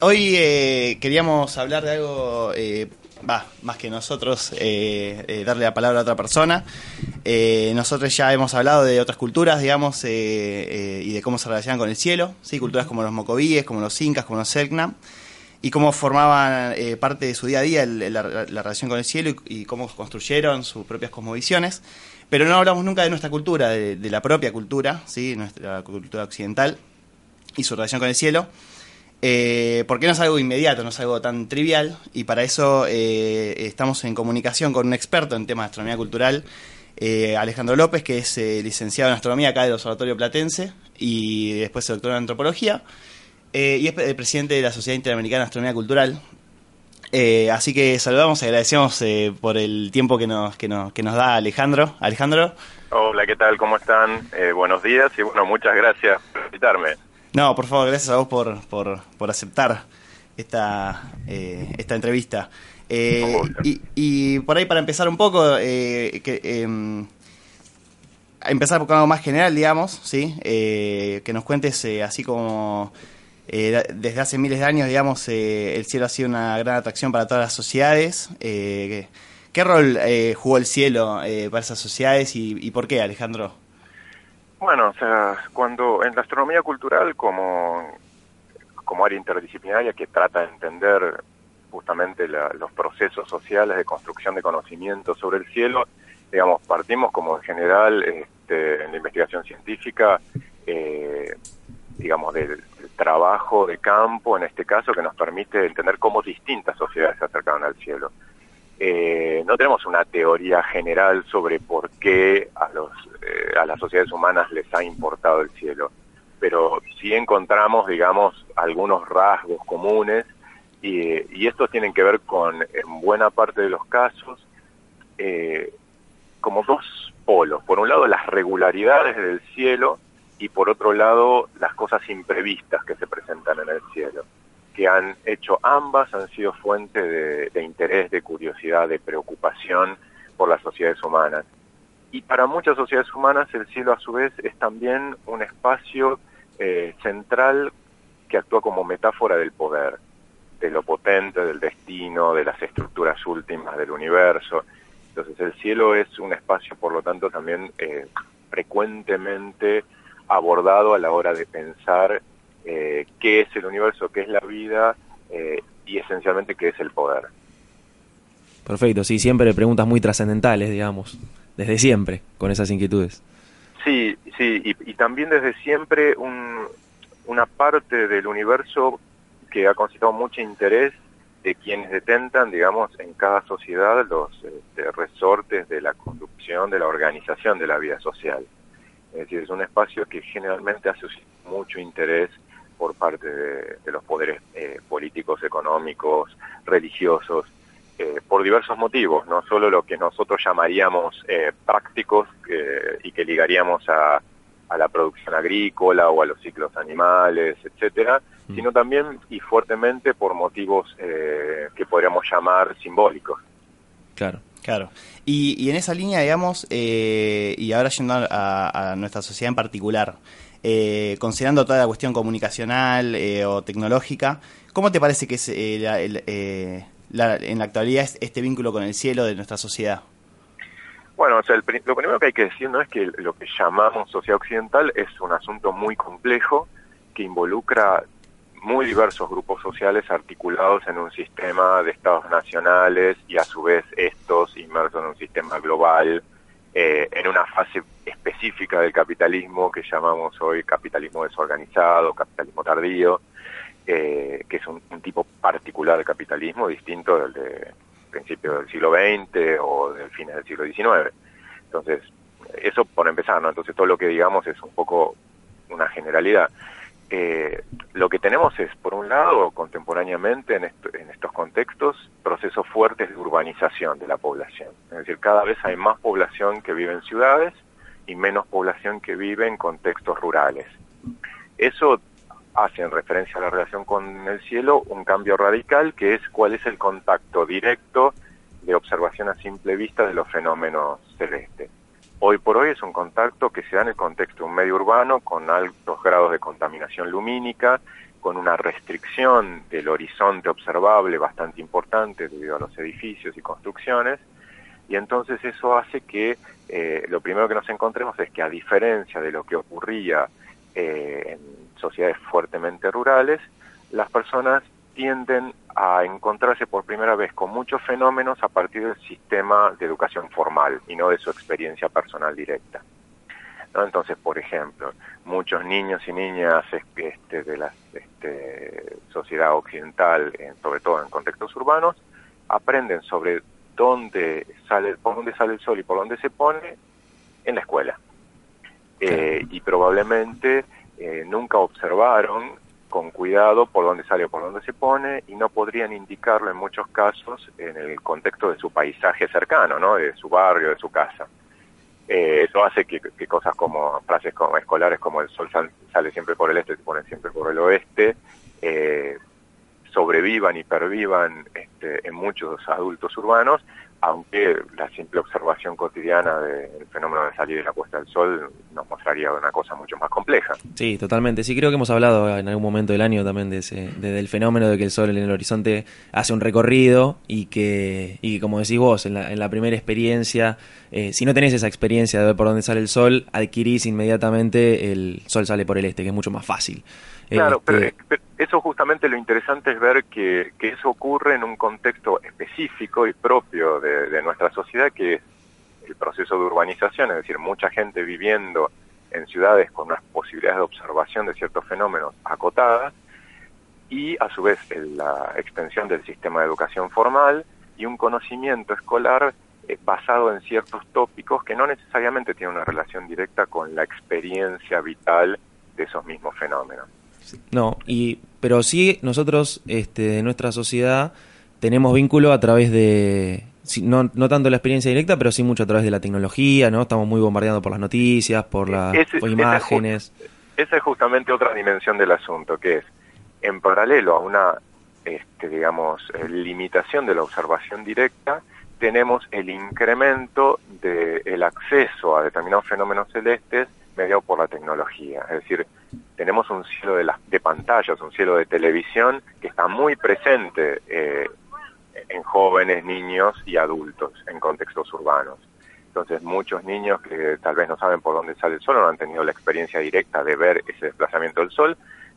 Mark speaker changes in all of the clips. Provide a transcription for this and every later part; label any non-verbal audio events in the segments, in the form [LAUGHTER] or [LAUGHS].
Speaker 1: Hoy eh, queríamos hablar de algo, eh, más que nosotros, eh, eh, darle la palabra a otra persona. Nosotros ya hemos hablado de otras culturas, digamos, y de cómo se relacionan con el cielo, ¿sí? culturas como los mocovíes, como los incas, como los selknam, y cómo formaban parte de su día a día la, la relación con el cielo y, y cómo construyeron sus propias cosmovisiones. Pero no hablamos nunca de nuestra cultura, de, de la propia cultura, ¿sí? nuestra cultura occidental y su relación con el cielo. Eh, porque no es algo inmediato, no es algo tan trivial, y para eso eh, estamos en comunicación con un experto en temas de astronomía cultural, eh, Alejandro López, que es eh, licenciado en astronomía acá del Observatorio Platense y después se doctoró en antropología, y es presidente de la Sociedad Interamericana de Astronomía Cultural. Así que saludamos agradecemos por el tiempo que nos, que, nos, que nos da Alejandro. Alejandro.
Speaker 2: Hola, ¿qué tal? ¿Cómo están? Buenos días y bueno, muchas gracias por invitarme.
Speaker 1: No, por favor, gracias a vos por, por, por aceptar esta, eh, esta entrevista. Eh, y, por ahí para empezar un poco, eh, em, empezar con algo más general, digamos, ¿sí? Que nos cuentes así como desde hace miles de años, digamos, el cielo ha sido una gran atracción para todas las sociedades. ¿Qué rol jugó el cielo para esas sociedades y por qué, Alejandro?
Speaker 2: Bueno, o sea, cuando en la astronomía cultural como, como área interdisciplinaria que trata de entender justamente la- los procesos sociales de construcción de conocimiento sobre el cielo, digamos, partimos como en general este, en la investigación científica, eh, digamos, del, trabajo de campo, en este caso, que nos permite entender cómo distintas sociedades se acercaron al cielo. Eh, no tenemos una teoría general sobre por qué a, los, eh, a las sociedades humanas les ha importado el cielo, pero sí encontramos, digamos, algunos rasgos comunes y, estos tienen que ver con, en buena parte de los casos, eh, como dos polos. Por un lado, las regularidades del cielo y por otro lado, las cosas imprevistas que se presentan en el cielo que han hecho ambas han sido fuente de, interés, de curiosidad, de preocupación por las sociedades humanas. Y para muchas sociedades humanas el cielo a su vez es también un espacio eh, central que actúa como metáfora del poder, de lo potente, del destino, de las estructuras últimas del universo. Entonces el cielo es un espacio, por lo tanto, también eh, frecuentemente abordado a la hora de pensar eh, qué es el universo, qué es la vida eh, y esencialmente qué es el poder.
Speaker 3: Perfecto, sí, siempre preguntas muy trascendentales, digamos, desde siempre, con esas inquietudes.
Speaker 2: Sí, sí, y, y también desde siempre un- una parte del universo que ha concitado mucho interés de quienes detentan, digamos, en cada sociedad los este, resortes de la conducción, de la organización de la vida social. Es decir, es un espacio que generalmente hace mucho interés por parte de, de los poderes eh, políticos, económicos, religiosos, eh, por diversos motivos, no solo lo que nosotros llamaríamos eh, prácticos eh, y que ligaríamos a, a la producción agrícola o a los ciclos animales, etcétera,
Speaker 3: Mm.
Speaker 2: sino también y fuertemente por motivos eh, que podríamos llamar simbólicos.
Speaker 3: Claro.
Speaker 1: Claro. Y, y en esa línea, digamos, eh, y ahora yendo a, a nuestra sociedad en particular, eh, considerando toda la cuestión comunicacional eh, o tecnológica, ¿cómo te parece que es eh, la- el, eh, la- en la actualidad es este vínculo con el cielo de nuestra sociedad?
Speaker 2: Bueno, o sea, el lo primero que hay que decir no es que lo que llamamos sociedad occidental es un asunto muy complejo que involucra muy diversos grupos sociales articulados en un sistema de estados nacionales y a su vez estos inmersos en un sistema global, eh, en una fase específica del capitalismo que llamamos hoy capitalismo desorganizado, capitalismo tardío, eh, que es un, tipo particular de capitalismo distinto del de principios del siglo XX o del fines del siglo XIX. Entonces, eso por empezar, ¿no? Entonces todo lo que digamos es un poco una generalidad. Eh, lo que tenemos es, por un lado, contemporáneamente en, en estos contextos, procesos fuertes de urbanización de la población. Es decir, cada vez hay más población que vive en ciudades y menos población que vive en contextos rurales. Eso hace en referencia a la relación con el cielo un cambio radical que es cuál es el contacto directo de observación a simple vista de los fenómenos celestes. Hoy por hoy es un contacto que se da en el contexto de un medio urbano con altos grados de contaminación lumínica con una restricción del horizonte observable bastante importante debido a los edificios y construcciones, y entonces eso hace que eh, lo primero que nos encontremos es que a diferencia de lo que ocurría eh, en sociedades fuertemente rurales, las personas tienden a encontrarse por primera vez con muchos fenómenos a partir del sistema de educación formal y no de su experiencia personal directa. Entonces, por ejemplo, muchos niños y niñas este, de la este, sociedad occidental, sobre todo en contextos urbanos, aprenden sobre dónde sale, por dónde sale el sol y por dónde se pone en la escuela. Eh, y probablemente eh, nunca observaron con cuidado por dónde sale o por dónde se pone y no podrían indicarlo en muchos casos en el contexto de su paisaje cercano, ¿no? de su barrio, de su casa. Eh, eso hace que, cosas como frases como escolares como el sol sale siempre por el este, se pone siempre por el oeste, eh, sobrevivan y pervivan este, en muchos adultos urbanos aunque la simple observación cotidiana del fenómeno de salir y la puesta del sol nos mostraría una cosa mucho más compleja.
Speaker 3: Sí, totalmente. Sí, creo que hemos hablado en algún momento del año también de ese, del fenómeno de que el sol en el horizonte hace un recorrido y que, y como decís vos, en la, en la primera experiencia, eh, si no tenés esa experiencia de ver por dónde sale el sol, adquirís inmediatamente el sol sale por el este, que es mucho más fácil.
Speaker 2: Claro, este, pero, eso justamente lo interesante es ver que, que, eso ocurre en un contexto específico y propio de, de, nuestra sociedad, que es el proceso de urbanización, es decir, mucha gente viviendo en ciudades con unas posibilidades de observación de ciertos fenómenos acotadas, y a su vez la extensión del sistema de educación formal y un conocimiento escolar eh, basado en ciertos tópicos que no necesariamente tienen una relación directa con la experiencia vital de esos mismos fenómenos.
Speaker 3: No, y pero sí nosotros este, de nuestra sociedad tenemos vínculo a través de no, no tanto la experiencia directa, pero sí mucho a través de la tecnología, ¿no? Estamos muy bombardeados por las noticias, por las imágenes.
Speaker 2: Esa es, justamente otra dimensión del asunto, que es en paralelo a una, este, digamos, eh, limitación de la observación directa, tenemos el incremento del acceso a determinados fenómenos celestes mediado por la tecnología. Es decir, tenemos un cielo de, las, de pantallas, un cielo de televisión que está muy presente eh, en jóvenes, niños y adultos en contextos urbanos. Entonces muchos niños que tal vez no saben por dónde sale el sol, no han tenido la experiencia directa de ver ese desplazamiento del sol,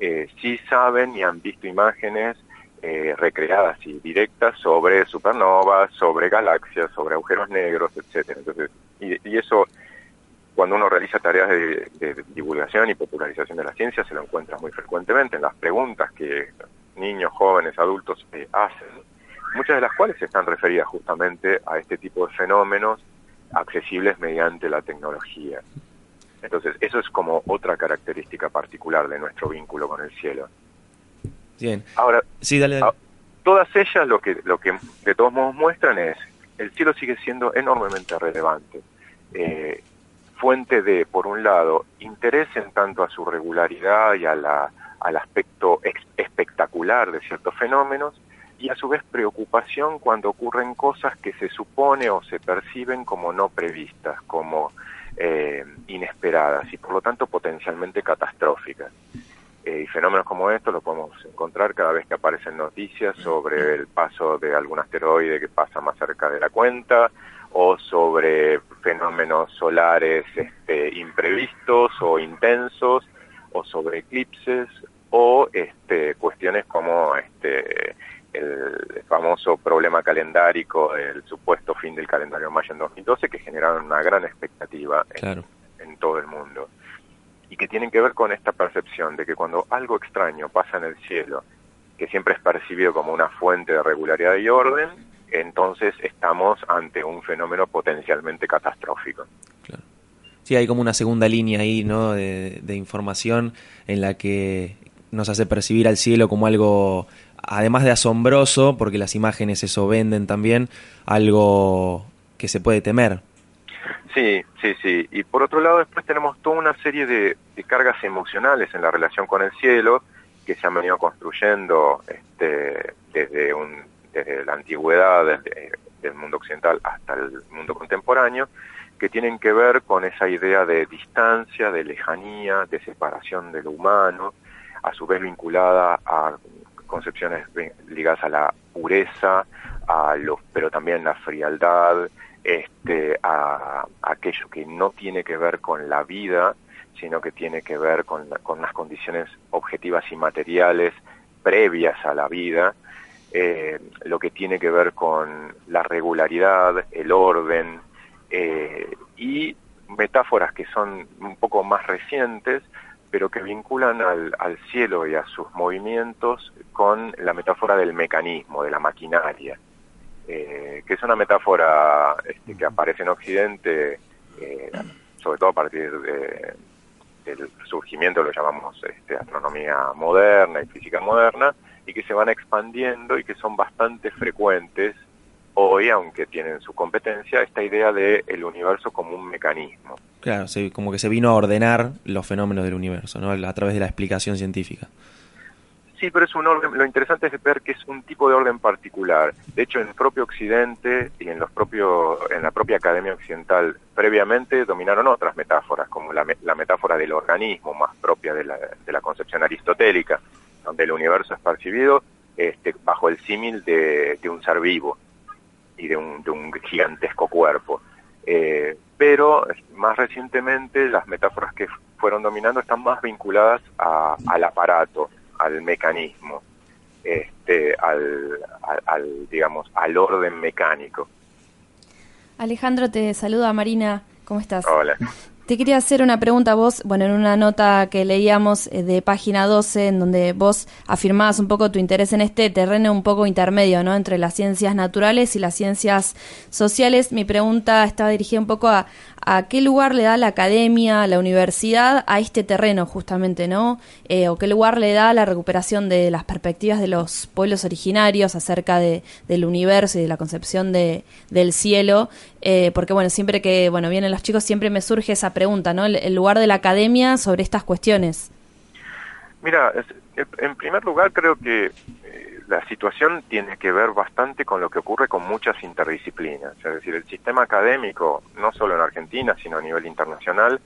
Speaker 2: eh, sí saben y han visto imágenes eh, recreadas y directas sobre supernovas, sobre galaxias, sobre agujeros negros, etcétera. Entonces, y, y eso cuando uno realiza tareas de, divulgación y popularización de la ciencia se lo encuentra muy frecuentemente en las preguntas que niños, jóvenes, adultos eh, hacen, muchas de las cuales están referidas justamente a este tipo de fenómenos accesibles mediante la tecnología. Entonces, eso es como otra característica particular de nuestro vínculo con el cielo.
Speaker 3: Bien.
Speaker 2: Ahora,
Speaker 3: sí, dale,
Speaker 2: todas ellas lo que, lo que de todos modos muestran es, el cielo sigue siendo enormemente relevante. Eh, fuente de, por un lado, interés en tanto a su regularidad y a la, al aspecto espectacular de ciertos fenómenos, y a su vez preocupación cuando ocurren cosas que se supone o se perciben como no previstas, como eh, inesperadas y por lo tanto potencialmente catastróficas. Eh, y fenómenos como estos los podemos encontrar cada vez que aparecen noticias sobre el paso de algún asteroide que pasa más cerca de la cuenta, o sobre fenómenos solares este, imprevistos o intensos, o sobre eclipses, o este, cuestiones como este, el famoso problema calendárico, el supuesto fin del calendario maya en 2012, que generaron una gran expectativa en, en todo el mundo. Y que tienen que ver con esta percepción de que cuando algo extraño pasa en el cielo, que siempre es percibido como una fuente de regularidad y orden, entonces estamos ante un fenómeno potencialmente catastrófico.
Speaker 3: Claro. Sí, hay como una segunda línea ahí, ¿no? De, información en la que nos hace percibir al cielo como algo, además de asombroso, porque las imágenes eso venden también, algo que se puede temer.
Speaker 2: Sí, sí, sí. Y por otro lado, después tenemos toda una serie de, de cargas emocionales en la relación con el cielo que se han venido construyendo este, desde un desde la antigüedad del mundo occidental hasta el mundo contemporáneo, que tienen que ver con esa idea de distancia, de lejanía, de separación de lo humano, a su vez vinculada a concepciones ligadas a la pureza, a los, pero también la frialdad, este, a, aquello que no tiene que ver con la vida, sino que tiene que ver con las condiciones objetivas y materiales previas a la vida, eh, lo que tiene que ver con la regularidad, el orden eh, y metáforas que son un poco más recientes, pero que vinculan al, cielo y a sus movimientos con la metáfora del mecanismo, de la maquinaria, eh, que es una metáfora este, que aparece en Occidente, sobre todo a partir de, del surgimiento, lo llamamos este, astronomía moderna y física moderna, y que se van expandiendo y que son bastante frecuentes hoy, aunque tienen su competencia, esta idea de el universo como un mecanismo.
Speaker 3: Claro, como que se vino a ordenar los fenómenos del universo, ¿no? A través de la explicación científica.
Speaker 2: Sí, pero es un orden, lo interesante es ver que es un tipo de orden particular. De hecho, en el propio Occidente y en los propios, en la propia Academia Occidental, previamente dominaron otras metáforas, como la, la metáfora del organismo, más propia de la, de la concepción aristotélica, donde el universo es percibido este, bajo el símil de, de un ser vivo y de un, de un gigantesco cuerpo. Eh, pero más recientemente las metáforas que fueron dominando están más vinculadas a, al aparato, al mecanismo, este, al, al, digamos, al orden mecánico.
Speaker 4: Alejandro, te saluda Marina, ¿cómo estás?
Speaker 2: Hola.
Speaker 4: Te quería hacer una pregunta a vos, bueno, en una nota que leíamos eh, de página 12, en donde vos afirmabas un poco tu interés en este terreno un poco intermedio, ¿no? Entre las ciencias naturales y las ciencias sociales. Mi pregunta estaba dirigida un poco a, qué lugar le da la academia, la universidad a este terreno justamente, ¿no? Eh, o qué lugar le da la recuperación de las perspectivas de los pueblos originarios acerca de, del universo y de la concepción de, del cielo, eh, porque bueno, siempre que bueno vienen los chicos siempre me surge esa pregunta, ¿no? El, lugar de la academia sobre estas cuestiones.
Speaker 2: Mira, en primer lugar creo que la situación tiene que ver bastante con lo que ocurre con muchas interdisciplinas. Es decir, el sistema académico, no solo en Argentina, sino a nivel internacional,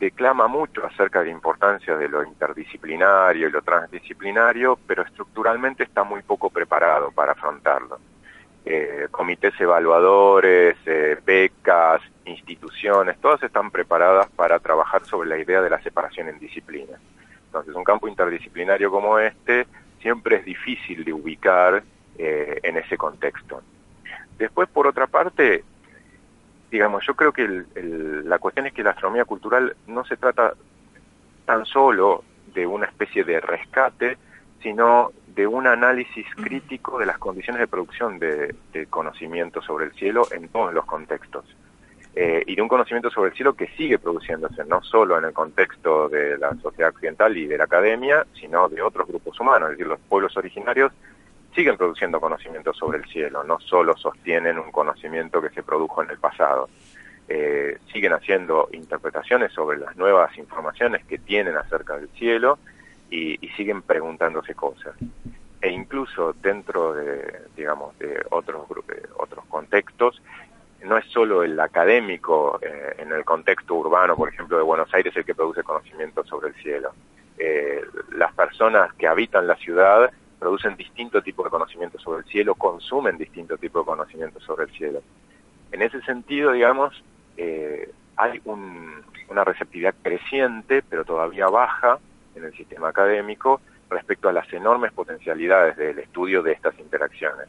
Speaker 2: declama mucho acerca de la importancia de lo interdisciplinario y lo transdisciplinario, pero estructuralmente está muy poco preparado para afrontarlo. Eh, comités evaluadores, eh, becas, instituciones, todas están preparadas para trabajar sobre la idea de la separación en disciplinas. Entonces, un campo interdisciplinario como este siempre es difícil de ubicar eh, en ese contexto. Después, por otra parte, digamos, yo creo que la cuestión es que la astronomía cultural no se trata tan solo de una especie de rescate, sino de un análisis crítico de las condiciones de producción de, de conocimiento sobre el cielo en todos los contextos. Eh, y de un conocimiento sobre el cielo que sigue produciéndose, no solo en el contexto de la sociedad occidental y de la academia, sino de otros grupos humanos, es decir, los pueblos originarios siguen produciendo conocimiento sobre el cielo, no solo sostienen un conocimiento que se produjo en el pasado, eh, siguen haciendo interpretaciones sobre las nuevas informaciones que tienen acerca del cielo y, y siguen preguntándose cosas. E incluso dentro de, digamos, de otros, otros contextos, no es solo el académico eh, en el contexto urbano, por ejemplo, de Buenos Aires, el que produce conocimiento sobre el cielo. Eh, las personas que habitan la ciudad producen distinto tipo de conocimiento sobre el cielo, consumen distinto tipo de conocimiento sobre el cielo. En ese sentido, digamos, eh, hay una receptividad creciente, pero todavía baja en el sistema académico respecto a las enormes potencialidades del estudio de estas interacciones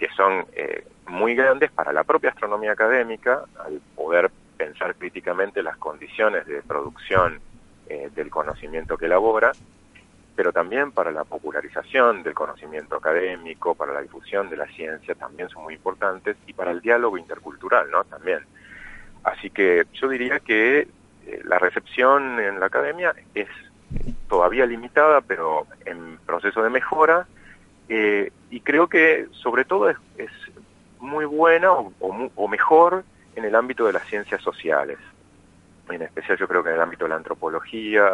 Speaker 2: que son eh, muy grandes para la propia astronomía académica, al poder pensar críticamente las condiciones de producción eh, del conocimiento que elabora, pero también para la popularización del conocimiento académico, para la difusión de la ciencia también son muy importantes y para el diálogo intercultural, ¿no? También. Así que yo diría que eh, la recepción en la academia es todavía limitada, pero en proceso de mejora eh, y creo que sobre todo es, muy buena o, mejor en el ámbito de las ciencias sociales. En especial yo creo que en el ámbito de la antropología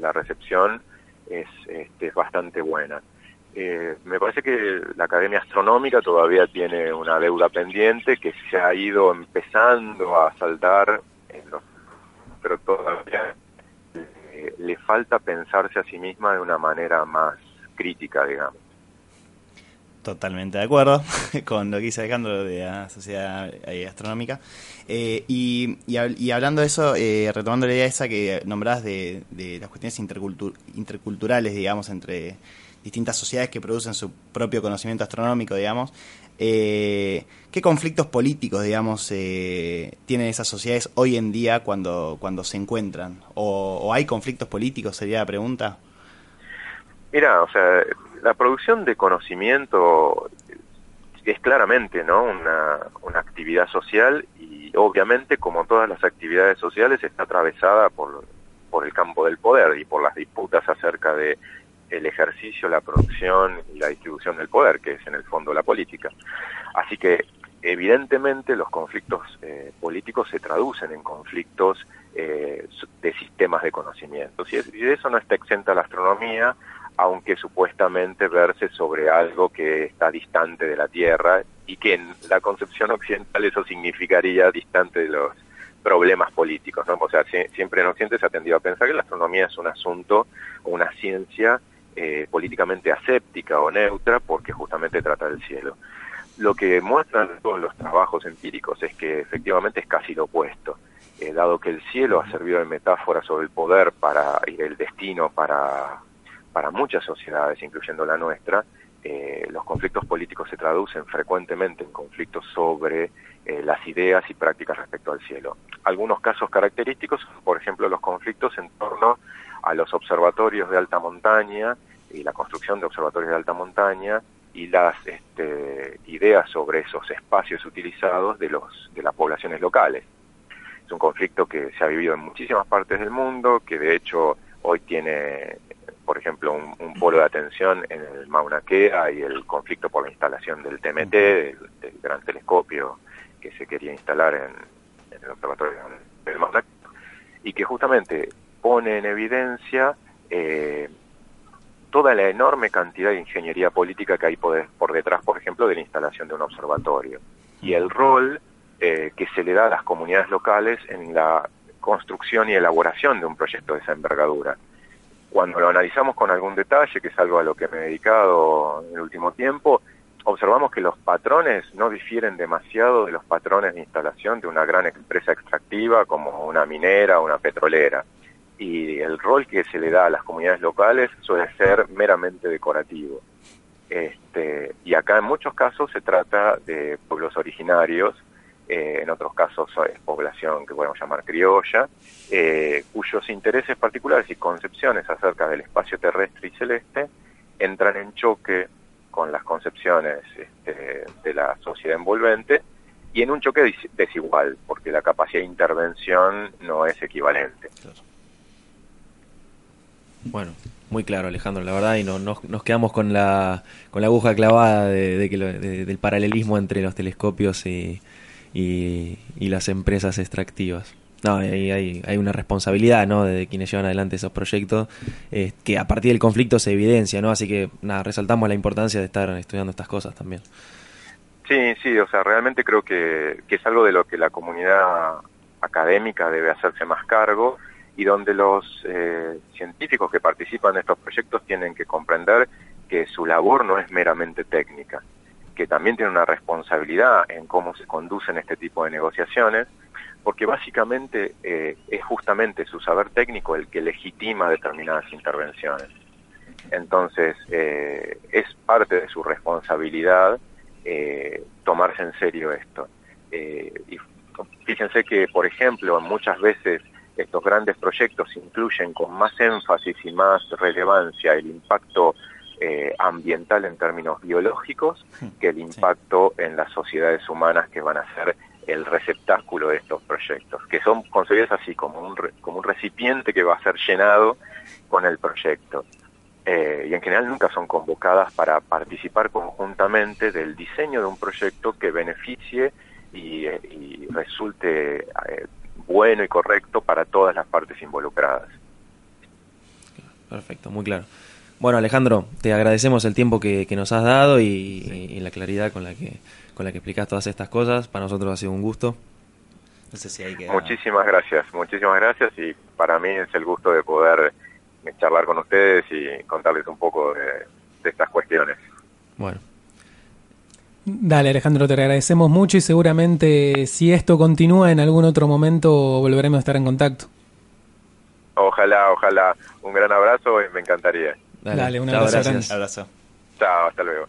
Speaker 2: la recepción es, este, bastante buena. Eh, me parece que la Academia Astronómica todavía tiene una deuda pendiente que se ha ido empezando a saldar, en los, pero todavía le falta pensarse a sí misma de una manera más crítica, digamos.
Speaker 1: Totalmente de acuerdo [LAUGHS] con lo que dice Alejandro de la Sociedad eh, Astronómica. Eh, y, y, hablando de eso, eh, retomando la idea esa que nombrás de, de las cuestiones interculturales, digamos, entre distintas sociedades que producen su propio conocimiento astronómico, digamos, ¿qué conflictos políticos, digamos, tienen esas sociedades hoy en día cuando, cuando se encuentran? ¿O, ¿O hay conflictos políticos, sería la pregunta?
Speaker 2: Mira, o sea, la producción de conocimiento es claramente ¿no? una, una actividad social y obviamente como todas las actividades sociales está atravesada por, por el campo del poder y por las disputas acerca de el ejercicio, la producción y la distribución del poder, que es en el fondo la política. Así que evidentemente los conflictos eh, políticos se traducen en conflictos eh, de sistemas de conocimiento. Y de eso no está exenta la astronomía, aunque supuestamente verse sobre algo que está distante de la Tierra y que en la concepción occidental eso significaría distante de los problemas políticos, ¿no? O sea, siempre en Occidente se ha tendido a pensar que la astronomía es un asunto una ciencia eh, políticamente aséptica o neutra porque justamente trata del cielo. Lo que muestran todos los trabajos empíricos es que efectivamente es casi lo opuesto. Eh, dado que el cielo ha servido de metáfora sobre el poder para y el destino para para muchas sociedades, incluyendo la nuestra, eh, los conflictos políticos se traducen frecuentemente en conflictos sobre las ideas y prácticas respecto al cielo. Algunos casos característicos, por ejemplo, los conflictos en torno a los observatorios de alta montaña y la construcción de observatorios de alta montaña y las este, ideas sobre esos espacios utilizados de, los, de las poblaciones locales. Es un conflicto que se ha vivido en muchísimas partes del mundo, que de hecho hoy tiene por ejemplo, un, polo de atención en el Mauna Kea y el conflicto por la instalación del TMT, del, gran telescopio que se quería instalar en, el observatorio del Mauna Kea, y que justamente pone en evidencia eh, toda la enorme cantidad de ingeniería política que hay por, detrás, por ejemplo, de la instalación de un observatorio, y el rol eh, que se le da a las comunidades locales en la construcción y elaboración de un proyecto de esa envergadura cuando lo analizamos con algún detalle, que es algo a lo que me he dedicado en el último tiempo, observamos que los patrones no difieren demasiado de los patrones de instalación de una gran empresa extractiva como una minera o una petrolera. Y el rol que se le da a las comunidades locales suele ser meramente decorativo. Este, y acá en muchos casos se trata de pueblos originarios eh, en otros casos es población que podemos llamar criolla, eh, cuyos intereses particulares y concepciones acerca del espacio terrestre y celeste entran en choque con las concepciones este, de la sociedad envolvente y en un choque desigual, porque la capacidad de intervención no es equivalente.
Speaker 3: Bueno, muy claro, Alejandro, la verdad, y no, nos quedamos con la, con la aguja clavada de, que del paralelismo entre los telescopios y, y, las empresas extractivas. No, hay, hay, hay, una responsabilidad ¿no? de quienes llevan adelante esos proyectos eh, que a partir del conflicto se evidencia, ¿no? Así que nada, resaltamos la importancia de estar estudiando estas cosas también.
Speaker 2: Sí, sí, o sea, realmente creo que, que es algo de lo que la comunidad académica debe hacerse más cargo y donde los eh, científicos que participan en estos proyectos tienen que comprender que su labor no es meramente técnica, que también tiene una responsabilidad en cómo se conducen este tipo de negociaciones, porque básicamente eh, es justamente su saber técnico el que legitima determinadas intervenciones. Entonces, eh, es parte de su responsabilidad eh, tomarse en serio esto. y fíjense que, por ejemplo, muchas veces estos grandes proyectos incluyen con más énfasis y más relevancia el impacto eh, ambiental en términos biológicos que el impacto en las sociedades humanas que van a ser el receptáculo de estos proyectos, que son concebidos así como un, como un recipiente que va a ser llenado con el proyecto. Eh, y en general nunca son convocadas para participar conjuntamente del diseño de un proyecto que beneficie y, eh, y resulte bueno y correcto para todas las partes involucradas.
Speaker 3: Perfecto, muy claro. Bueno, Alejandro, te agradecemos el tiempo que, nos has dado y, la claridad con la que con la que explicas todas estas cosas. Para nosotros ha sido un gusto. No sé si hay que...
Speaker 2: Muchísimas gracias, muchísimas gracias y para mí es el gusto de poder charlar con ustedes y contarles un poco de, estas cuestiones.
Speaker 3: Bueno.
Speaker 5: Dale Alejandro, te agradecemos mucho y seguramente si esto continúa en algún otro momento volveremos a estar en contacto.
Speaker 2: Ojalá, ojalá. Un gran abrazo y me encantaría.
Speaker 5: Dale, un abrazo.
Speaker 1: Abrazo.
Speaker 2: Chao, hasta luego.